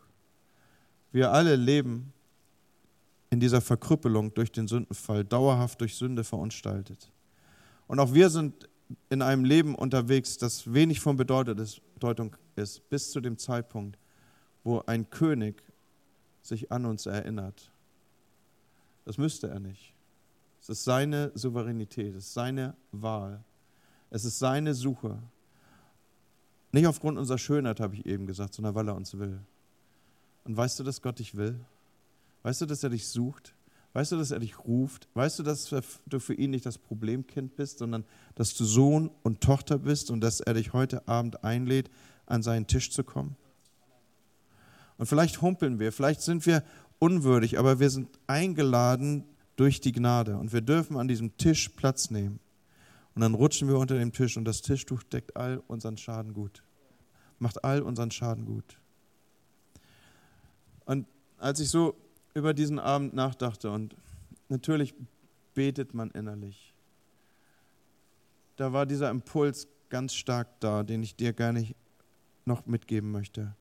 Speaker 2: Wir alle leben in dieser Verkrüppelung durch den Sündenfall, dauerhaft durch Sünde verunstaltet. Und auch wir sind in einem Leben unterwegs, das wenig von Bedeutung ist, bis zu dem Zeitpunkt, wo ein König sich an uns erinnert. Das müsste er nicht. Es ist seine Souveränität, es ist seine Wahl, es ist seine Suche. Nicht aufgrund unserer Schönheit, habe ich eben gesagt, sondern weil er uns will. Und weißt du, dass Gott dich will? Weißt du, dass er dich sucht? Weißt du, dass er dich ruft? Weißt du, dass du für ihn nicht das Problemkind bist, sondern dass du Sohn und Tochter bist und dass er dich heute Abend einlädt, an seinen Tisch zu kommen? Und vielleicht humpeln wir, vielleicht sind wir unwürdig, aber wir sind eingeladen durch die Gnade und wir dürfen an diesem Tisch Platz nehmen. Und dann rutschen wir unter dem Tisch und das Tischtuch deckt all unseren Schaden gut, macht all unseren Schaden gut. Und als ich so über diesen Abend nachdachte und natürlich betet man innerlich. Da war dieser Impuls ganz stark da, den ich dir gerne noch mitgeben möchte.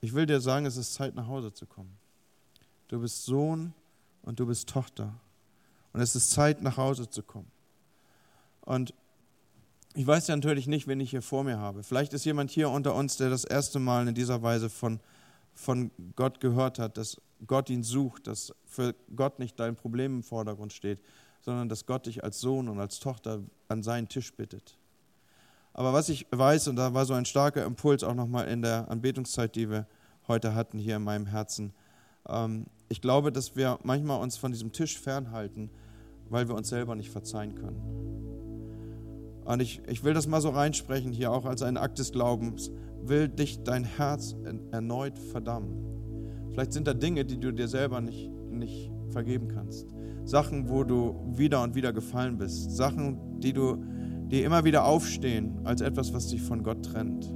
Speaker 2: Ich will dir sagen, es ist Zeit nach Hause zu kommen. Du bist Sohn und du bist Tochter. Und es ist Zeit nach Hause zu kommen. Und ich weiß ja natürlich nicht, wen ich hier vor mir habe. Vielleicht ist jemand hier unter uns, der das erste Mal in dieser Weise von, von Gott gehört hat, dass Gott ihn sucht, dass für Gott nicht dein Problem im Vordergrund steht, sondern dass Gott dich als Sohn und als Tochter an seinen Tisch bittet. Aber was ich weiß, und da war so ein starker Impuls auch nochmal in der Anbetungszeit, die wir heute hatten hier in meinem Herzen, ähm, ich glaube, dass wir manchmal uns von diesem Tisch fernhalten, weil wir uns selber nicht verzeihen können. Und ich, ich will das mal so reinsprechen hier auch als ein Akt des Glaubens. Will dich dein Herz erneut verdammen? Vielleicht sind da Dinge, die du dir selber nicht, nicht vergeben kannst. Sachen, wo du wieder und wieder gefallen bist. Sachen, die du die immer wieder aufstehen als etwas, was dich von Gott trennt.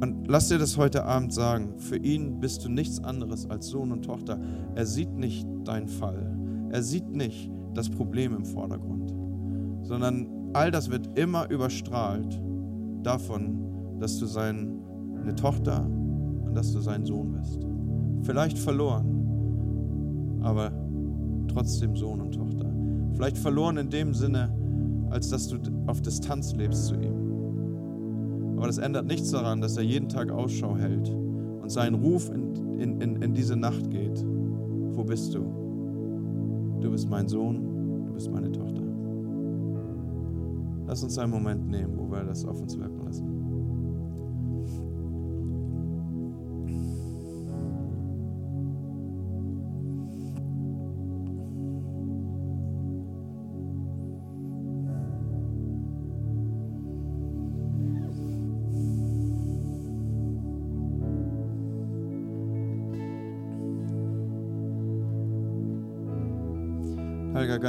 Speaker 2: Und lass dir das heute Abend sagen. Für ihn bist du nichts anderes als Sohn und Tochter. Er sieht nicht deinen Fall. Er sieht nicht das Problem im Vordergrund, sondern all das wird immer überstrahlt davon, dass du seine Tochter und dass du sein Sohn bist vielleicht verloren, aber trotzdem Sohn und Tochter. Vielleicht verloren in dem Sinne, als dass du auf Distanz lebst zu ihm. Aber das ändert nichts daran, dass er jeden Tag Ausschau hält und sein Ruf in, in, in, in diese Nacht geht. Wo bist du? Du bist mein Sohn, du bist meine Tochter. Lass uns einen Moment nehmen, wo wir das auf uns wirken lassen.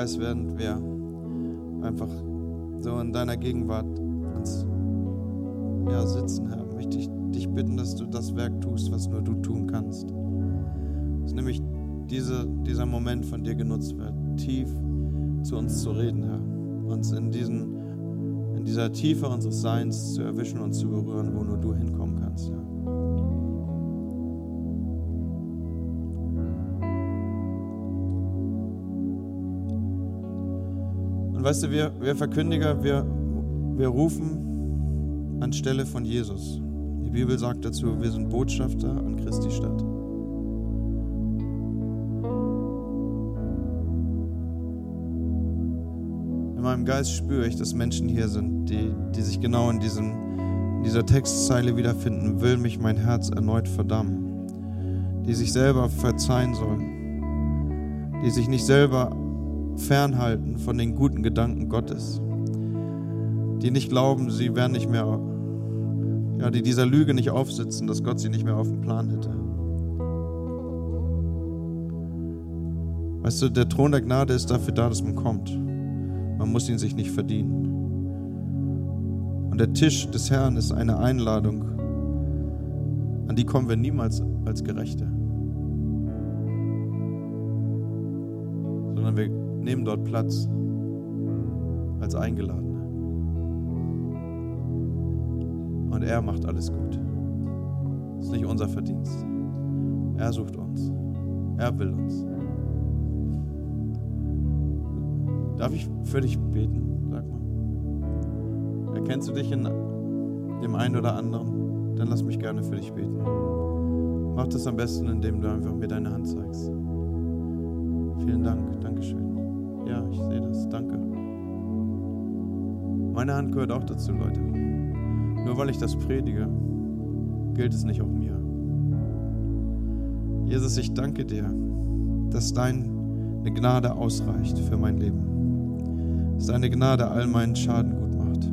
Speaker 2: Geist, während wir einfach so in deiner Gegenwart uns ja, sitzen, Herr, möchte ich dich bitten, dass du das Werk tust, was nur du tun kannst. Dass nämlich diese, dieser Moment von dir genutzt wird, tief zu uns zu reden, Herr. Uns in, diesen, in dieser Tiefe unseres Seins zu erwischen und zu berühren, wo nur du hinkommen kannst, Herr. Weißt du, wir, wir Verkündiger, wir, wir rufen anstelle von Jesus. Die Bibel sagt dazu, wir sind Botschafter an Christi Stadt. In meinem Geist spüre ich, dass Menschen hier sind, die, die sich genau in, diesem, in dieser Textzeile wiederfinden. Will mich mein Herz erneut verdammen. Die sich selber verzeihen sollen. Die sich nicht selber fernhalten von den guten Gedanken Gottes. Die nicht glauben, sie werden nicht mehr, ja, die dieser Lüge nicht aufsitzen, dass Gott sie nicht mehr auf dem Plan hätte. Weißt du, der Thron der Gnade ist dafür da, dass man kommt. Man muss ihn sich nicht verdienen. Und der Tisch des Herrn ist eine Einladung, an die kommen wir niemals als Gerechte, nehmen dort Platz als Eingeladene. Und er macht alles gut. Das ist nicht unser Verdienst. Er sucht uns. Er will uns. Darf ich für dich beten? Sag mal. Erkennst du dich in dem einen oder anderen? Dann lass mich gerne für dich beten. Mach das am besten, indem du einfach mir deine Hand zeigst. Vielen Dank, Dankeschön. Ja, ich sehe das, danke. Meine Hand gehört auch dazu, Leute. Nur weil ich das predige, gilt es nicht auch mir. Jesus, ich danke dir, dass deine Gnade ausreicht für mein Leben dass deine Gnade all meinen Schaden gut macht.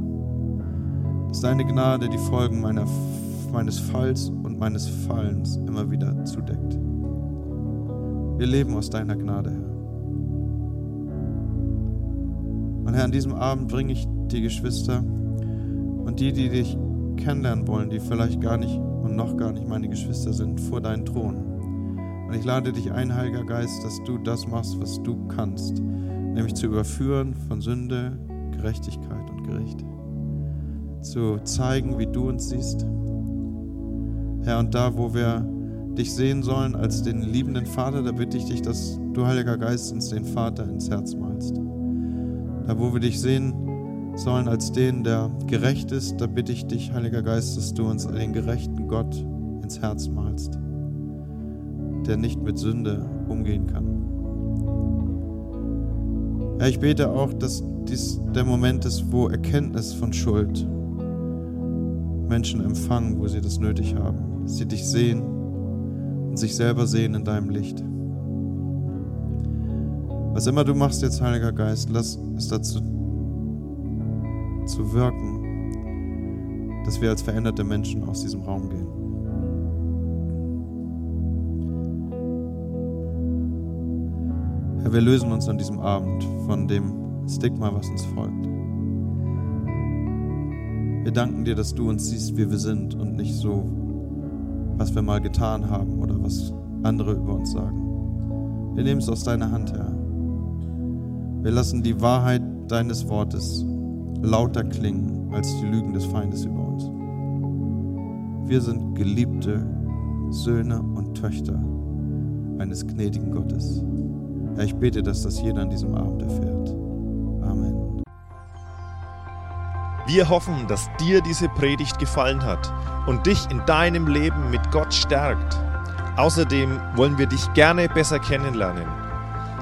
Speaker 2: Dass deine Gnade die Folgen meiner, meines Falls und meines Fallens immer wieder zudeckt. Wir leben aus deiner Gnade, Herr. Und Herr, an diesem Abend bringe ich die Geschwister und die, die dich kennenlernen wollen, die vielleicht gar nicht und noch gar nicht meine Geschwister sind, vor deinen Thron. Und ich lade dich ein, Heiliger Geist, dass du das machst, was du kannst nämlich zu überführen von Sünde, Gerechtigkeit und Gericht. Zu zeigen, wie du uns siehst. Herr, und da, wo wir dich sehen sollen als den liebenden Vater, da bitte ich dich, dass du, Heiliger Geist, uns den Vater ins Herz malst. Da, wo wir dich sehen sollen als den, der gerecht ist, da bitte ich dich, Heiliger Geist, dass du uns den gerechten Gott ins Herz malst, der nicht mit Sünde umgehen kann. Ja, ich bete auch, dass dies der Moment ist, wo Erkenntnis von Schuld Menschen empfangen, wo sie das nötig haben, dass sie dich sehen und sich selber sehen in deinem Licht. Was immer du machst jetzt, Heiliger Geist, lass es dazu zu wirken, dass wir als veränderte Menschen aus diesem Raum gehen. Herr, wir lösen uns an diesem Abend von dem Stigma, was uns folgt. Wir danken dir, dass du uns siehst, wie wir sind und nicht so, was wir mal getan haben oder was andere über uns sagen. Wir nehmen es aus deiner Hand, Herr. Wir lassen die Wahrheit deines Wortes lauter klingen als die Lügen des Feindes über uns. Wir sind geliebte Söhne und Töchter eines gnädigen Gottes. Herr, ich bete, dass das jeder an diesem Abend erfährt. Amen.
Speaker 1: Wir hoffen, dass dir diese Predigt gefallen hat und dich in deinem Leben mit Gott stärkt. Außerdem wollen wir dich gerne besser kennenlernen.